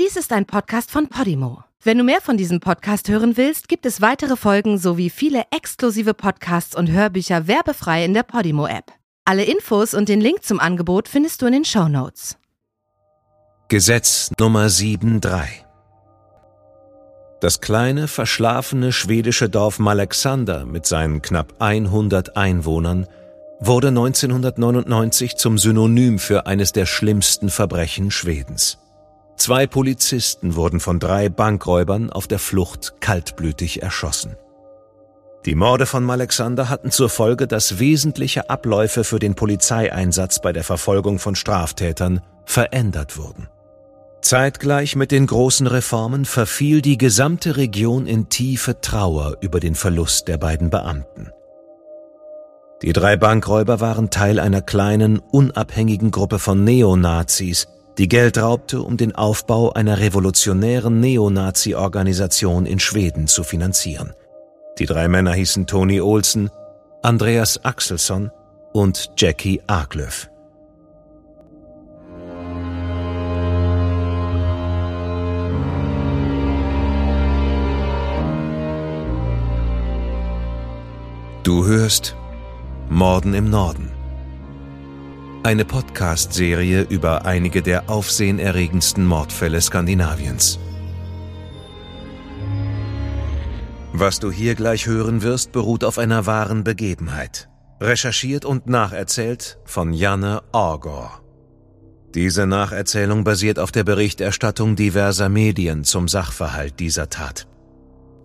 Dies ist ein Podcast von Podimo. Wenn du mehr von diesem Podcast hören willst, gibt es weitere Folgen sowie viele exklusive Podcasts und Hörbücher werbefrei in der Podimo-App. Alle Infos und den Link zum Angebot findest du in den Show Notes. Gesetz Nummer 73 Das kleine, verschlafene schwedische Dorf Malexander mit seinen knapp 100 Einwohnern wurde 1999 zum Synonym für eines der schlimmsten Verbrechen Schwedens. Zwei Polizisten wurden von drei Bankräubern auf der Flucht kaltblütig erschossen. Die Morde von Alexander hatten zur Folge, dass wesentliche Abläufe für den Polizeieinsatz bei der Verfolgung von Straftätern verändert wurden. Zeitgleich mit den großen Reformen verfiel die gesamte Region in tiefe Trauer über den Verlust der beiden Beamten. Die drei Bankräuber waren Teil einer kleinen, unabhängigen Gruppe von Neonazis, die Geld raubte, um den Aufbau einer revolutionären Neonazi-Organisation in Schweden zu finanzieren. Die drei Männer hießen Tony Olsen, Andreas Axelsson und Jackie Arklöf. Du hörst Morden im Norden. Eine Podcast-Serie über einige der aufsehenerregendsten Mordfälle Skandinaviens. Was du hier gleich hören wirst, beruht auf einer wahren Begebenheit. Recherchiert und nacherzählt von Janne Orgor. Diese Nacherzählung basiert auf der Berichterstattung diverser Medien zum Sachverhalt dieser Tat.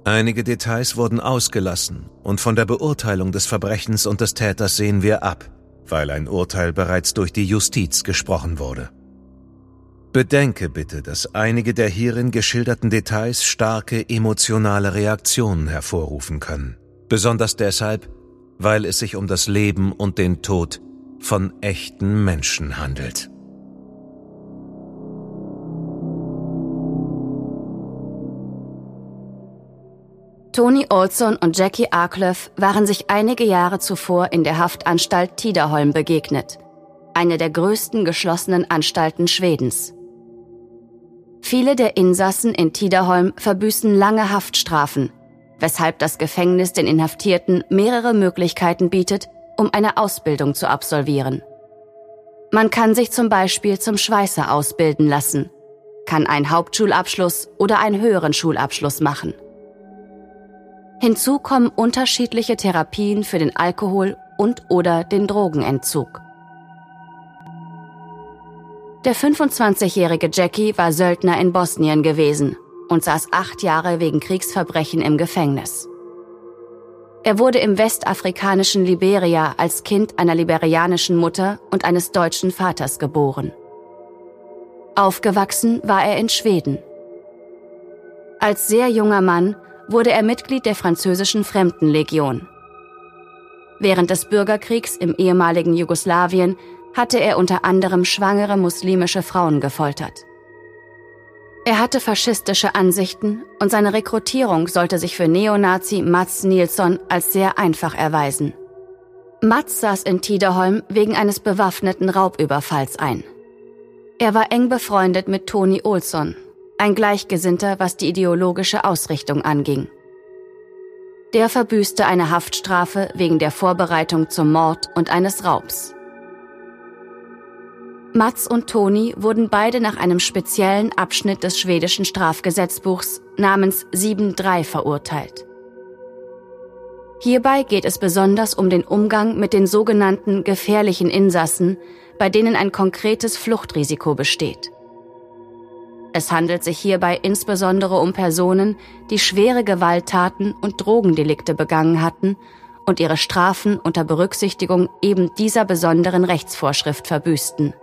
Einige Details wurden ausgelassen und von der Beurteilung des Verbrechens und des Täters sehen wir ab, weil ein Urteil bereits durch die Justiz gesprochen wurde. Bedenke bitte, dass einige der hierin geschilderten Details starke emotionale Reaktionen hervorrufen können. Besonders deshalb, weil es sich um das Leben und den Tod von echten Menschen handelt. Tony Olson und Jackie Arklöf waren sich einige Jahre zuvor in der Haftanstalt Tidaholm begegnet, eine der größten geschlossenen Anstalten Schwedens. Viele der Insassen in Tidaholm verbüßen lange Haftstrafen, weshalb das Gefängnis den Inhaftierten mehrere Möglichkeiten bietet, um eine Ausbildung zu absolvieren. Man kann sich zum Beispiel zum Schweißer ausbilden lassen, kann einen Hauptschulabschluss oder einen höheren Schulabschluss machen. Hinzu kommen unterschiedliche Therapien für den Alkohol- und oder den Drogenentzug. Der 25-jährige Jackie war Söldner in Bosnien gewesen und saß acht Jahre wegen Kriegsverbrechen im Gefängnis. Er wurde im westafrikanischen Liberia als Kind einer liberianischen Mutter und eines deutschen Vaters geboren. Aufgewachsen war er in Schweden. Als sehr junger Mann wurde er Mitglied der französischen Fremdenlegion. Während des Bürgerkriegs im ehemaligen Jugoslawien hatte er unter anderem schwangere muslimische Frauen gefoltert. Er hatte faschistische Ansichten und seine Rekrutierung sollte sich für Neonazi Mats Nilsson als sehr einfach erweisen. Mats saß in Tiderholm wegen eines bewaffneten Raubüberfalls ein. Er war eng befreundet mit Toni Olsson, ein Gleichgesinnter, was die ideologische Ausrichtung anging. Der verbüßte eine Haftstrafe wegen der Vorbereitung zum Mord und eines Raubs. Mats und Toni wurden beide nach einem speziellen Abschnitt des schwedischen Strafgesetzbuchs namens 7.3 verurteilt. Hierbei geht es besonders um den Umgang mit den sogenannten gefährlichen Insassen, bei denen ein konkretes Fluchtrisiko besteht. Es handelt sich hierbei insbesondere um Personen, die schwere Gewalttaten und Drogendelikte begangen hatten und ihre Strafen unter Berücksichtigung eben dieser besonderen Rechtsvorschrift verbüßten.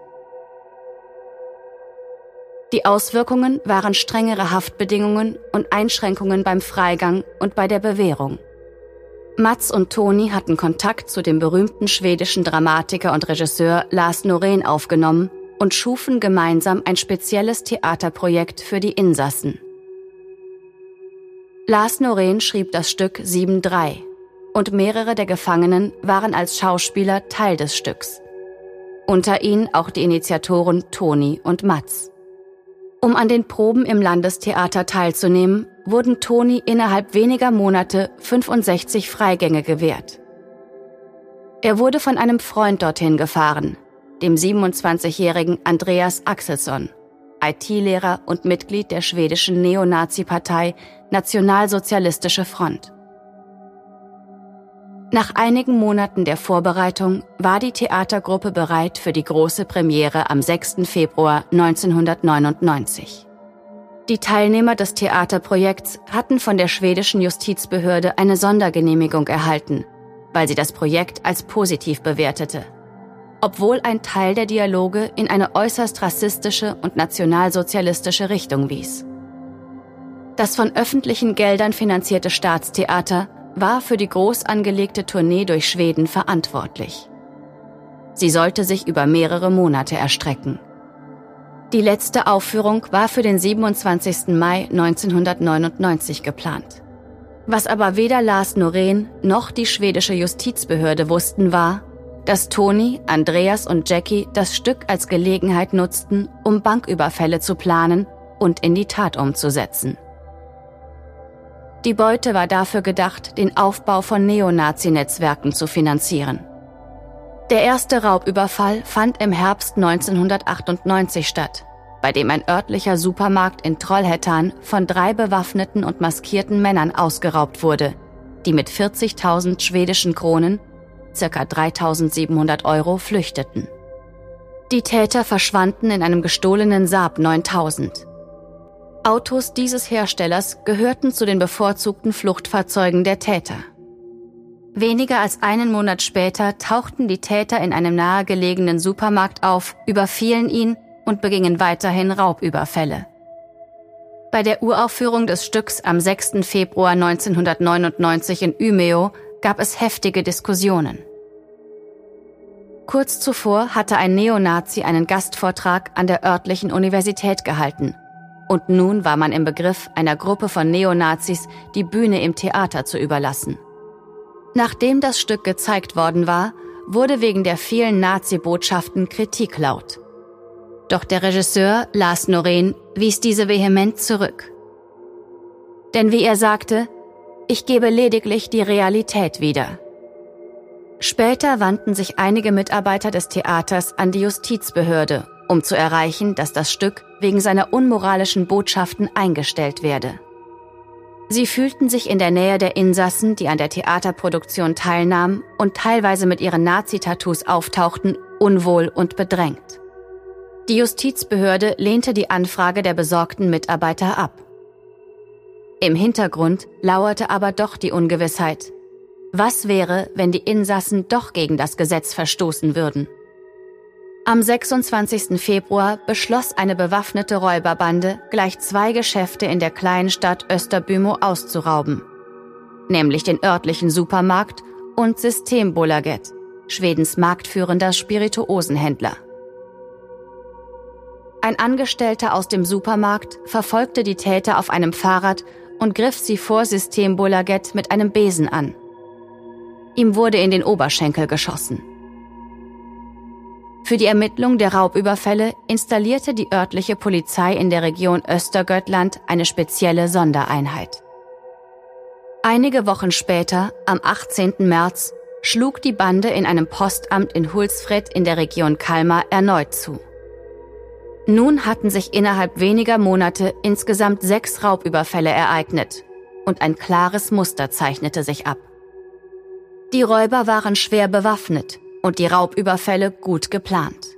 Die Auswirkungen waren strengere Haftbedingungen und Einschränkungen beim Freigang und bei der Bewährung. Mats und Toni hatten Kontakt zu dem berühmten schwedischen Dramatiker und Regisseur Lars Norén aufgenommen und schufen gemeinsam ein spezielles Theaterprojekt für die Insassen. Lars Norén schrieb das Stück 7.3 und mehrere der Gefangenen waren als Schauspieler Teil des Stücks. Unter ihnen auch die Initiatoren Toni und Mats. Um an den Proben im Landestheater teilzunehmen, wurden Toni innerhalb weniger Monate 65 Freigänge gewährt. Er wurde von einem Freund dorthin gefahren, dem 27-jährigen Andreas Axelsson, IT-Lehrer und Mitglied der schwedischen Neonazi-Partei Nationalsozialistische Front. Nach einigen Monaten der Vorbereitung war die Theatergruppe bereit für die große Premiere am 6. Februar 1999. Die Teilnehmer des Theaterprojekts hatten von der schwedischen Justizbehörde eine Sondergenehmigung erhalten, weil sie das Projekt als positiv bewertete. Obwohl ein Teil der Dialoge in eine äußerst rassistische und nationalsozialistische Richtung wies. Das von öffentlichen Geldern finanzierte Staatstheater war für die groß angelegte Tournee durch Schweden verantwortlich. Sie sollte sich über mehrere Monate erstrecken. Die letzte Aufführung war für den 27. Mai 1999 geplant. Was aber weder Lars Noreen noch die schwedische Justizbehörde wussten, war, dass Toni, Andreas und Jackie das Stück als Gelegenheit nutzten, um Banküberfälle zu planen und in die Tat umzusetzen. Die Beute war dafür gedacht, den Aufbau von Neonazi-Netzwerken zu finanzieren. Der erste Raubüberfall fand im Herbst 1998 statt, bei dem ein örtlicher Supermarkt in Trollhättan von drei bewaffneten und maskierten Männern ausgeraubt wurde, die mit 40.000 schwedischen Kronen, ca. 3.700 Euro, flüchteten. Die Täter verschwanden in einem gestohlenen Saab 9000. Autos dieses Herstellers gehörten zu den bevorzugten Fluchtfahrzeugen der Täter. Weniger als einen Monat später tauchten die Täter in einem nahegelegenen Supermarkt auf, überfielen ihn und begingen weiterhin Raubüberfälle. Bei der Uraufführung des Stücks am 6. Februar 1999 in Umeå gab es heftige Diskussionen. Kurz zuvor hatte ein Neonazi einen Gastvortrag an der örtlichen Universität gehalten und nun war man im Begriff, einer Gruppe von Neonazis die Bühne im Theater zu überlassen. Nachdem das Stück gezeigt worden war, wurde wegen der vielen Nazi-Botschaften Kritik laut. Doch der Regisseur Lars Noreen wies diese vehement zurück. Denn wie er sagte, ich gebe lediglich die Realität wieder. Später wandten sich einige Mitarbeiter des Theaters an die Justizbehörde um zu erreichen, dass das Stück wegen seiner unmoralischen Botschaften eingestellt werde. Sie fühlten sich in der Nähe der Insassen, die an der Theaterproduktion teilnahmen und teilweise mit ihren Nazi-Tattoos auftauchten, unwohl und bedrängt. Die Justizbehörde lehnte die Anfrage der besorgten Mitarbeiter ab. Im Hintergrund lauerte aber doch die Ungewissheit. Was wäre, wenn die Insassen doch gegen das Gesetz verstoßen würden? Am 26. Februar beschloss eine bewaffnete Räuberbande, gleich zwei Geschäfte in der kleinen Stadt Österbymo auszurauben, nämlich den örtlichen Supermarkt und Systembolaget, Schwedens marktführender Spirituosenhändler. Ein Angestellter aus dem Supermarkt verfolgte die Täter auf einem Fahrrad und griff sie vor Systembolaget mit einem Besen an. Ihm wurde in den Oberschenkel geschossen. Für die Ermittlung der Raubüberfälle installierte die örtliche Polizei in der Region Östergötland eine spezielle Sondereinheit. Einige Wochen später, am 18. März, schlug die Bande in einem Postamt in Hulsfred in der Region Kalmar erneut zu. Nun hatten sich innerhalb weniger Monate insgesamt sechs Raubüberfälle ereignet und ein klares Muster zeichnete sich ab. Die Räuber waren schwer bewaffnet und die Raubüberfälle gut geplant.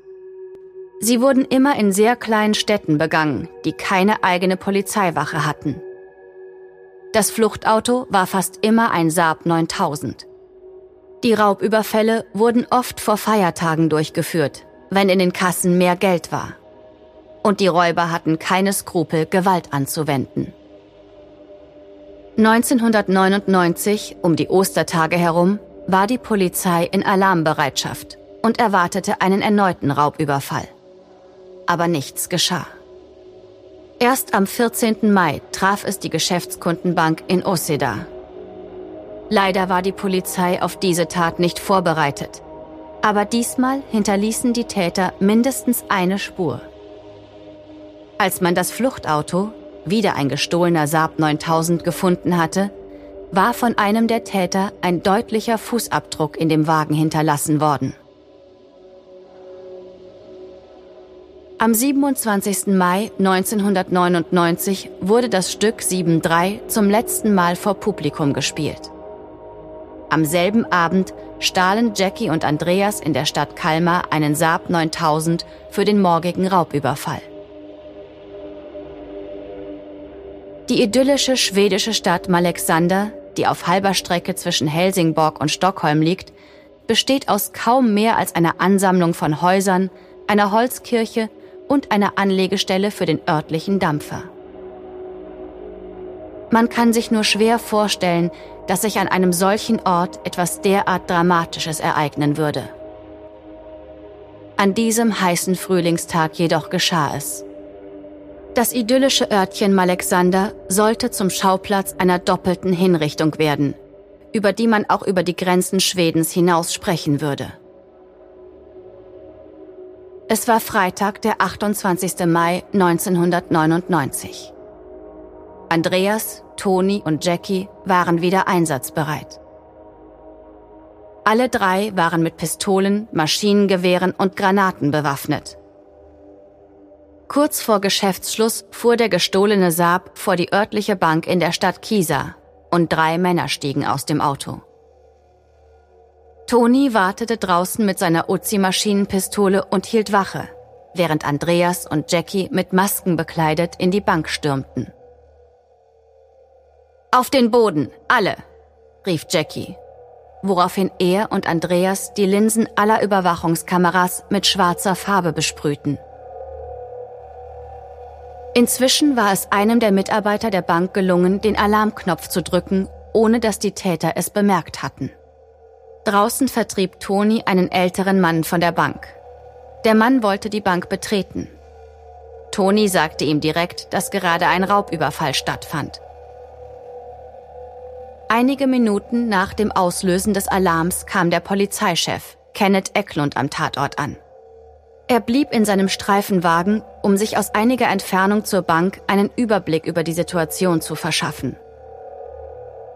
Sie wurden immer in sehr kleinen Städten begangen, die keine eigene Polizeiwache hatten. Das Fluchtauto war fast immer ein Saab 9000. Die Raubüberfälle wurden oft vor Feiertagen durchgeführt, wenn in den Kassen mehr Geld war. Und die Räuber hatten keine Skrupel, Gewalt anzuwenden. 1999, um die Ostertage herum, war die Polizei in Alarmbereitschaft und erwartete einen erneuten Raubüberfall. Aber nichts geschah. Erst am 14. Mai traf es die Geschäftskundenbank in Oseda. Leider war die Polizei auf diese Tat nicht vorbereitet. Aber diesmal hinterließen die Täter mindestens eine Spur. Als man das Fluchtauto, wieder ein gestohlener Saab 9000, gefunden hatte, war von einem der Täter ein deutlicher Fußabdruck in dem Wagen hinterlassen worden. Am 27. Mai 1999 wurde das Stück 7.3 zum letzten Mal vor Publikum gespielt. Am selben Abend stahlen Jackie und Andreas in der Stadt Kalmar einen Saab 9000 für den morgigen Raubüberfall. Die idyllische schwedische Stadt Malexander, die auf halber Strecke zwischen Helsingborg und Stockholm liegt, besteht aus kaum mehr als einer Ansammlung von Häusern, einer Holzkirche und einer Anlegestelle für den örtlichen Dampfer. Man kann sich nur schwer vorstellen, dass sich an einem solchen Ort etwas derart Dramatisches ereignen würde. An diesem heißen Frühlingstag jedoch geschah es. Das idyllische Örtchen Malexander sollte zum Schauplatz einer doppelten Hinrichtung werden, über die man auch über die Grenzen Schwedens hinaus sprechen würde. Es war Freitag, der 28. Mai 1999. Andreas, Toni und Jackie waren wieder einsatzbereit. Alle drei waren mit Pistolen, Maschinengewehren und Granaten bewaffnet. Kurz vor Geschäftsschluss fuhr der gestohlene Saab vor die örtliche Bank in der Stadt Kisa und drei Männer stiegen aus dem Auto. Toni wartete draußen mit seiner Uzi-Maschinenpistole und hielt Wache, während Andreas und Jackie mit Masken bekleidet in die Bank stürmten. Auf den Boden, alle, rief Jackie, woraufhin er und Andreas die Linsen aller Überwachungskameras mit schwarzer Farbe besprühten. Inzwischen war es einem der Mitarbeiter der Bank gelungen, den Alarmknopf zu drücken, ohne dass die Täter es bemerkt hatten. Draußen vertrieb Toni einen älteren Mann von der Bank. Der Mann wollte die Bank betreten. Toni sagte ihm direkt, dass gerade ein Raubüberfall stattfand. Einige Minuten nach dem Auslösen des Alarms kam der Polizeichef, Kenneth Eklund, am Tatort an. Er blieb in seinem Streifenwagen, um sich aus einiger Entfernung zur Bank einen Überblick über die Situation zu verschaffen.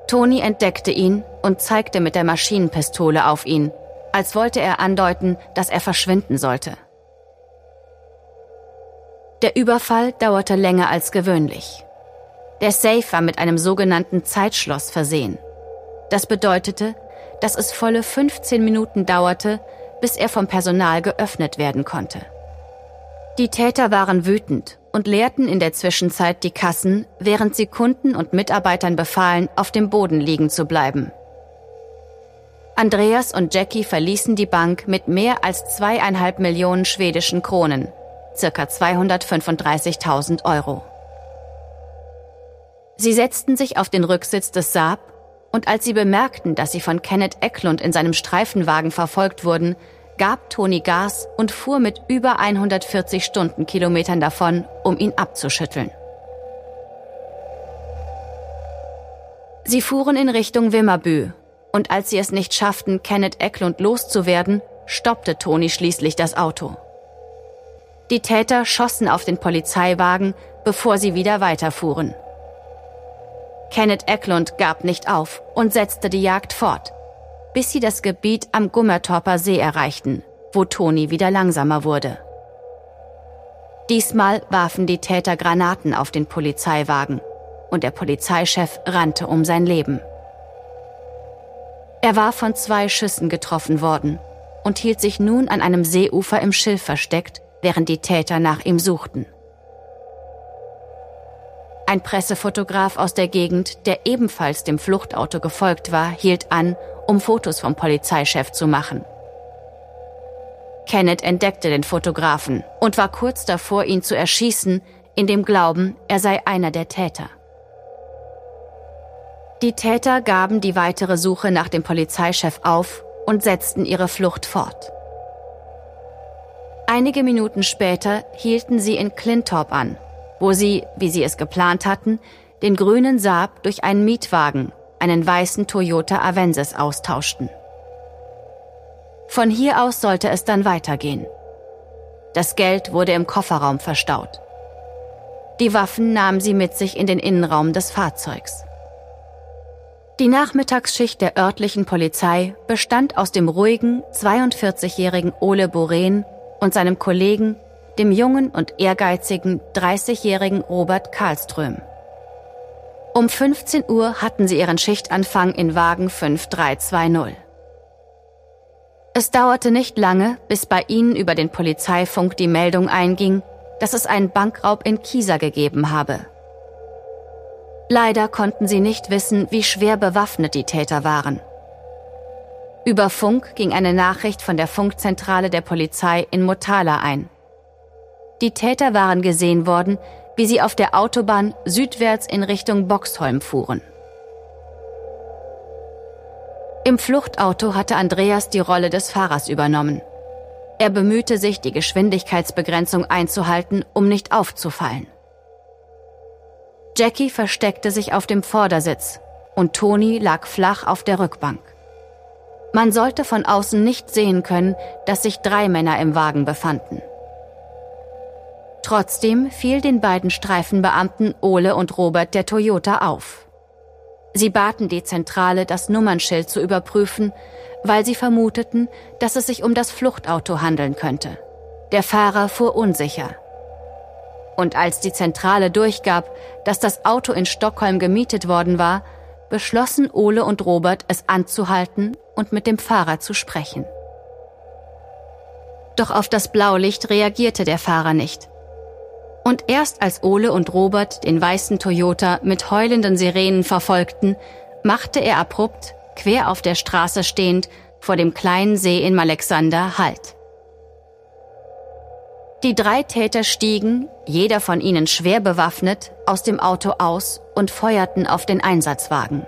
Toni entdeckte ihn und zeigte mit der Maschinenpistole auf ihn, als wollte er andeuten, dass er verschwinden sollte. Der Überfall dauerte länger als gewöhnlich. Der Safe war mit einem sogenannten Zeitschloss versehen. Das bedeutete, dass es volle 15 Minuten dauerte, bis er vom Personal geöffnet werden konnte. Die Täter waren wütend und leerten in der Zwischenzeit die Kassen, während sie Kunden und Mitarbeitern befahlen, auf dem Boden liegen zu bleiben. Andreas und Jackie verließen die Bank mit mehr als zweieinhalb Millionen schwedischen Kronen, circa 235.000 Euro. Sie setzten sich auf den Rücksitz des Saab und als sie bemerkten, dass sie von Kenneth Eklund in seinem Streifenwagen verfolgt wurden, gab Toni Gas und fuhr mit über 140 Stundenkilometern davon, um ihn abzuschütteln. Sie fuhren in Richtung Wimmerbü und als sie es nicht schafften, Kenneth Eklund loszuwerden, stoppte Toni schließlich das Auto. Die Täter schossen auf den Polizeiwagen, bevor sie wieder weiterfuhren. Kenneth Eklund gab nicht auf und setzte die Jagd fort, bis sie das Gebiet am Gummertorper See erreichten, wo Toni wieder langsamer wurde. Diesmal warfen die Täter Granaten auf den Polizeiwagen und der Polizeichef rannte um sein Leben. Er war von zwei Schüssen getroffen worden und hielt sich nun an einem Seeufer im Schilf versteckt, während die Täter nach ihm suchten. Ein Pressefotograf aus der Gegend, der ebenfalls dem Fluchtauto gefolgt war, hielt an, um Fotos vom Polizeichef zu machen. Kenneth entdeckte den Fotografen und war kurz davor, ihn zu erschießen, in dem Glauben, er sei einer der Täter. Die Täter gaben die weitere Suche nach dem Polizeichef auf und setzten ihre Flucht fort. Einige Minuten später hielten sie in Clintorp an wo sie, wie sie es geplant hatten, den grünen Saab durch einen Mietwagen, einen weißen Toyota Avensis austauschten. Von hier aus sollte es dann weitergehen. Das Geld wurde im Kofferraum verstaut. Die Waffen nahmen sie mit sich in den Innenraum des Fahrzeugs. Die Nachmittagsschicht der örtlichen Polizei bestand aus dem ruhigen 42-jährigen Ole Boren und seinem Kollegen, dem jungen und ehrgeizigen 30-jährigen Robert Karlström. Um 15 Uhr hatten sie ihren Schichtanfang in Wagen 5320. Es dauerte nicht lange, bis bei ihnen über den Polizeifunk die Meldung einging, dass es einen Bankraub in Kieser gegeben habe. Leider konnten sie nicht wissen, wie schwer bewaffnet die Täter waren. Über Funk ging eine Nachricht von der Funkzentrale der Polizei in Motala ein. Die Täter waren gesehen worden, wie sie auf der Autobahn südwärts in Richtung Boxholm fuhren. Im Fluchtauto hatte Andreas die Rolle des Fahrers übernommen. Er bemühte sich, die Geschwindigkeitsbegrenzung einzuhalten, um nicht aufzufallen. Jackie versteckte sich auf dem Vordersitz und Toni lag flach auf der Rückbank. Man sollte von außen nicht sehen können, dass sich drei Männer im Wagen befanden. Trotzdem fiel den beiden Streifenbeamten Ole und Robert der Toyota auf. Sie baten die Zentrale, das Nummernschild zu überprüfen, weil sie vermuteten, dass es sich um das Fluchtauto handeln könnte. Der Fahrer fuhr unsicher. Und als die Zentrale durchgab, dass das Auto in Stockholm gemietet worden war, beschlossen Ole und Robert, es anzuhalten und mit dem Fahrer zu sprechen. Doch auf das Blaulicht reagierte der Fahrer nicht. Und erst als Ole und Robert den weißen Toyota mit heulenden Sirenen verfolgten, machte er abrupt, quer auf der Straße stehend, vor dem kleinen See in Malexander Halt. Die drei Täter stiegen, jeder von ihnen schwer bewaffnet, aus dem Auto aus und feuerten auf den Einsatzwagen.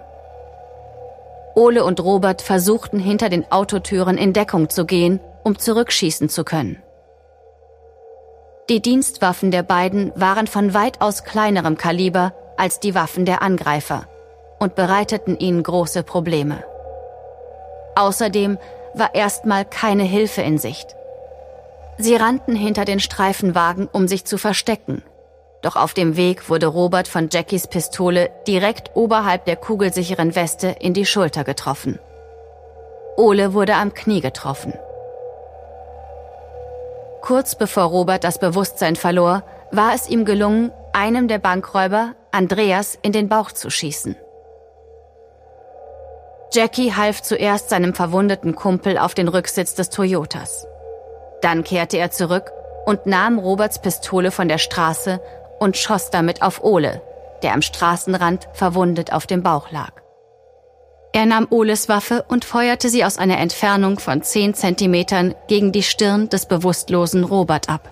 Ole und Robert versuchten hinter den Autotüren in Deckung zu gehen, um zurückschießen zu können. Die Dienstwaffen der beiden waren von weitaus kleinerem Kaliber als die Waffen der Angreifer und bereiteten ihnen große Probleme. Außerdem war erstmal keine Hilfe in Sicht. Sie rannten hinter den Streifenwagen, um sich zu verstecken. Doch auf dem Weg wurde Robert von Jackies Pistole direkt oberhalb der kugelsicheren Weste in die Schulter getroffen. Ole wurde am Knie getroffen. Kurz bevor Robert das Bewusstsein verlor, war es ihm gelungen, einem der Bankräuber, Andreas, in den Bauch zu schießen. Jackie half zuerst seinem verwundeten Kumpel auf den Rücksitz des Toyotas. Dann kehrte er zurück und nahm Roberts Pistole von der Straße und schoss damit auf Ole, der am Straßenrand verwundet auf dem Bauch lag. Er nahm Oles Waffe und feuerte sie aus einer Entfernung von zehn Zentimetern gegen die Stirn des bewusstlosen Robert ab.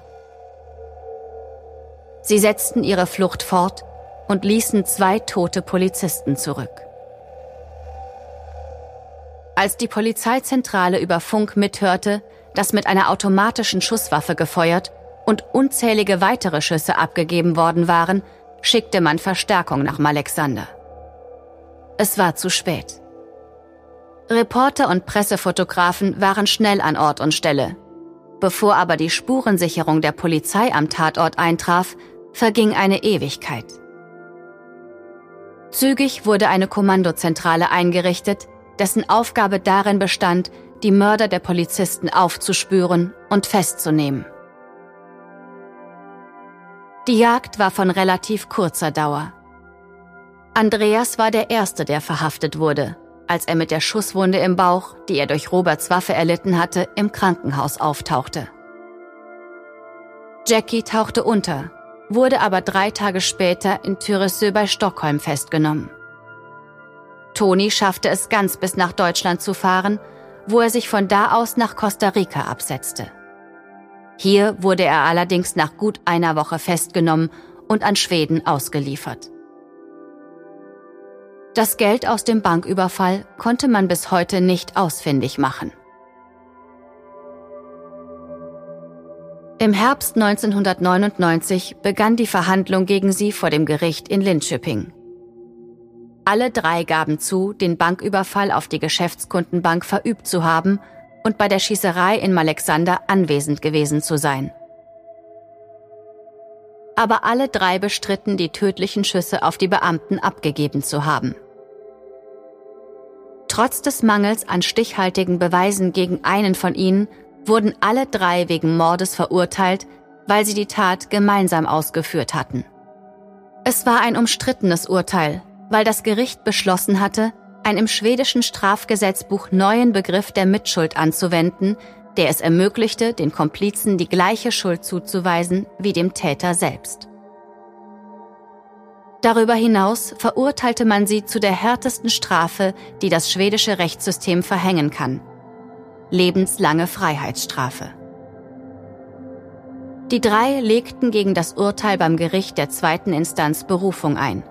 Sie setzten ihre Flucht fort und ließen zwei tote Polizisten zurück. Als die Polizeizentrale über Funk mithörte, dass mit einer automatischen Schusswaffe gefeuert und unzählige weitere Schüsse abgegeben worden waren, schickte man Verstärkung nach Malexander. Es war zu spät. Reporter und Pressefotografen waren schnell an Ort und Stelle. Bevor aber die Spurensicherung der Polizei am Tatort eintraf, verging eine Ewigkeit. Zügig wurde eine Kommandozentrale eingerichtet, dessen Aufgabe darin bestand, die Mörder der Polizisten aufzuspüren und festzunehmen. Die Jagd war von relativ kurzer Dauer. Andreas war der Erste, der verhaftet wurde als er mit der Schusswunde im Bauch, die er durch Roberts Waffe erlitten hatte, im Krankenhaus auftauchte. Jackie tauchte unter, wurde aber drei Tage später in Tyresö bei Stockholm festgenommen. Toni schaffte es ganz bis nach Deutschland zu fahren, wo er sich von da aus nach Costa Rica absetzte. Hier wurde er allerdings nach gut einer Woche festgenommen und an Schweden ausgeliefert. Das Geld aus dem Banküberfall konnte man bis heute nicht ausfindig machen. Im Herbst 1999 begann die Verhandlung gegen sie vor dem Gericht in Linköping. Alle drei gaben zu, den Banküberfall auf die Geschäftskundenbank verübt zu haben und bei der Schießerei in Malexander anwesend gewesen zu sein. Aber alle drei bestritten, die tödlichen Schüsse auf die Beamten abgegeben zu haben. Trotz des Mangels an stichhaltigen Beweisen gegen einen von ihnen wurden alle drei wegen Mordes verurteilt, weil sie die Tat gemeinsam ausgeführt hatten. Es war ein umstrittenes Urteil, weil das Gericht beschlossen hatte, einen im schwedischen Strafgesetzbuch neuen Begriff der Mitschuld anzuwenden, der es ermöglichte, den Komplizen die gleiche Schuld zuzuweisen wie dem Täter selbst. Darüber hinaus verurteilte man sie zu der härtesten Strafe, die das schwedische Rechtssystem verhängen kann. Lebenslange Freiheitsstrafe. Die drei legten gegen das Urteil beim Gericht der zweiten Instanz Berufung ein.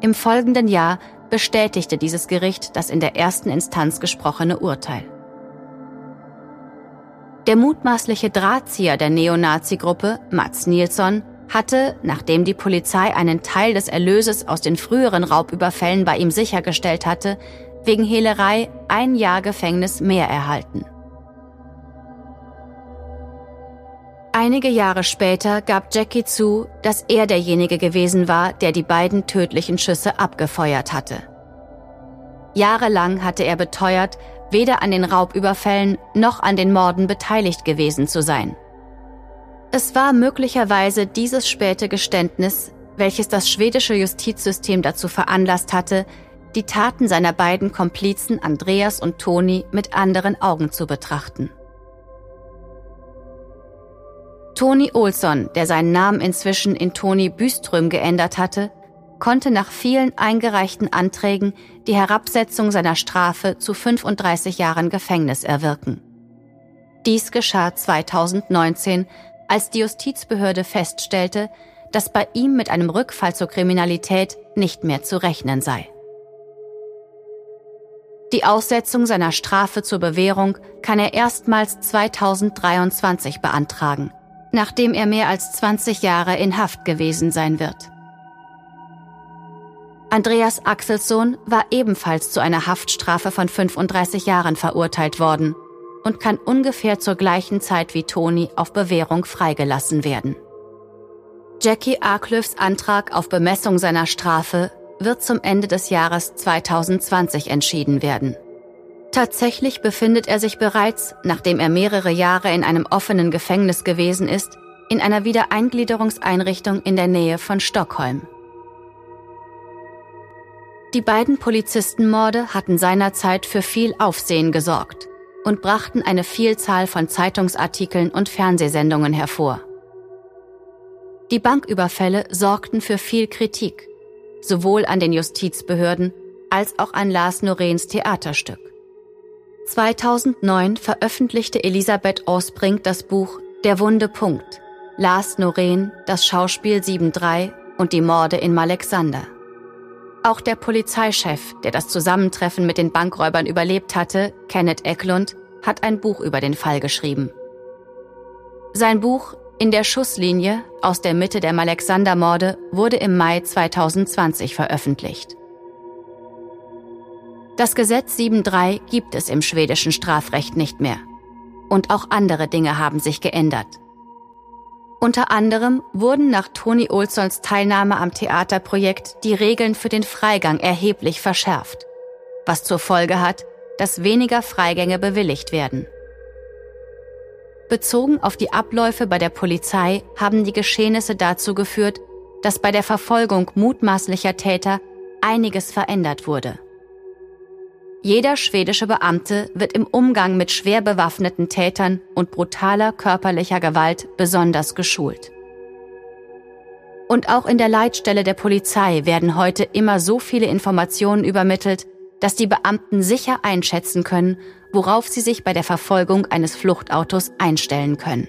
Im folgenden Jahr bestätigte dieses Gericht das in der ersten Instanz gesprochene Urteil. Der mutmaßliche Drahtzieher der Neonazi-Gruppe, Mats Nilsson, hatte, nachdem die Polizei einen Teil des Erlöses aus den früheren Raubüberfällen bei ihm sichergestellt hatte, wegen Hehlerei ein Jahr Gefängnis mehr erhalten. Einige Jahre später gab Jackie zu, dass er derjenige gewesen war, der die beiden tödlichen Schüsse abgefeuert hatte. Jahrelang hatte er beteuert, weder an den Raubüberfällen noch an den Morden beteiligt gewesen zu sein. Es war möglicherweise dieses späte Geständnis, welches das schwedische Justizsystem dazu veranlasst hatte, die Taten seiner beiden Komplizen Andreas und Toni mit anderen Augen zu betrachten. Toni Olsson, der seinen Namen inzwischen in Toni Büström geändert hatte, konnte nach vielen eingereichten Anträgen die Herabsetzung seiner Strafe zu 35 Jahren Gefängnis erwirken. Dies geschah 2019, als die Justizbehörde feststellte, dass bei ihm mit einem Rückfall zur Kriminalität nicht mehr zu rechnen sei. Die Aussetzung seiner Strafe zur Bewährung kann er erstmals 2023 beantragen, nachdem er mehr als 20 Jahre in Haft gewesen sein wird. Andreas Axelssohn war ebenfalls zu einer Haftstrafe von 35 Jahren verurteilt worden und kann ungefähr zur gleichen Zeit wie Toni auf Bewährung freigelassen werden. Jackie Arklöfs Antrag auf Bemessung seiner Strafe wird zum Ende des Jahres 2020 entschieden werden. Tatsächlich befindet er sich bereits, nachdem er mehrere Jahre in einem offenen Gefängnis gewesen ist, in einer Wiedereingliederungseinrichtung in der Nähe von Stockholm. Die beiden Polizistenmorde hatten seinerzeit für viel Aufsehen gesorgt und brachten eine Vielzahl von Zeitungsartikeln und Fernsehsendungen hervor. Die Banküberfälle sorgten für viel Kritik, sowohl an den Justizbehörden als auch an Lars Noréns Theaterstück. 2009 veröffentlichte Elisabeth Osbrink das Buch Der wunde Punkt, Lars Noreen, das Schauspiel 7.3 und die Morde in Malexander. Auch der Polizeichef, der das Zusammentreffen mit den Bankräubern überlebt hatte, Kenneth Eklund, hat ein Buch über den Fall geschrieben. Sein Buch In der Schusslinie aus der Mitte der Malexander-Morde wurde im Mai 2020 veröffentlicht. Das Gesetz 7.3 gibt es im schwedischen Strafrecht nicht mehr. Und auch andere Dinge haben sich geändert. Unter anderem wurden nach Toni Olsons Teilnahme am Theaterprojekt die Regeln für den Freigang erheblich verschärft, was zur Folge hat, dass weniger Freigänge bewilligt werden. Bezogen auf die Abläufe bei der Polizei haben die Geschehnisse dazu geführt, dass bei der Verfolgung mutmaßlicher Täter einiges verändert wurde. Jeder schwedische Beamte wird im Umgang mit schwer bewaffneten Tätern und brutaler körperlicher Gewalt besonders geschult. Und auch in der Leitstelle der Polizei werden heute immer so viele Informationen übermittelt, dass die Beamten sicher einschätzen können, worauf sie sich bei der Verfolgung eines Fluchtautos einstellen können.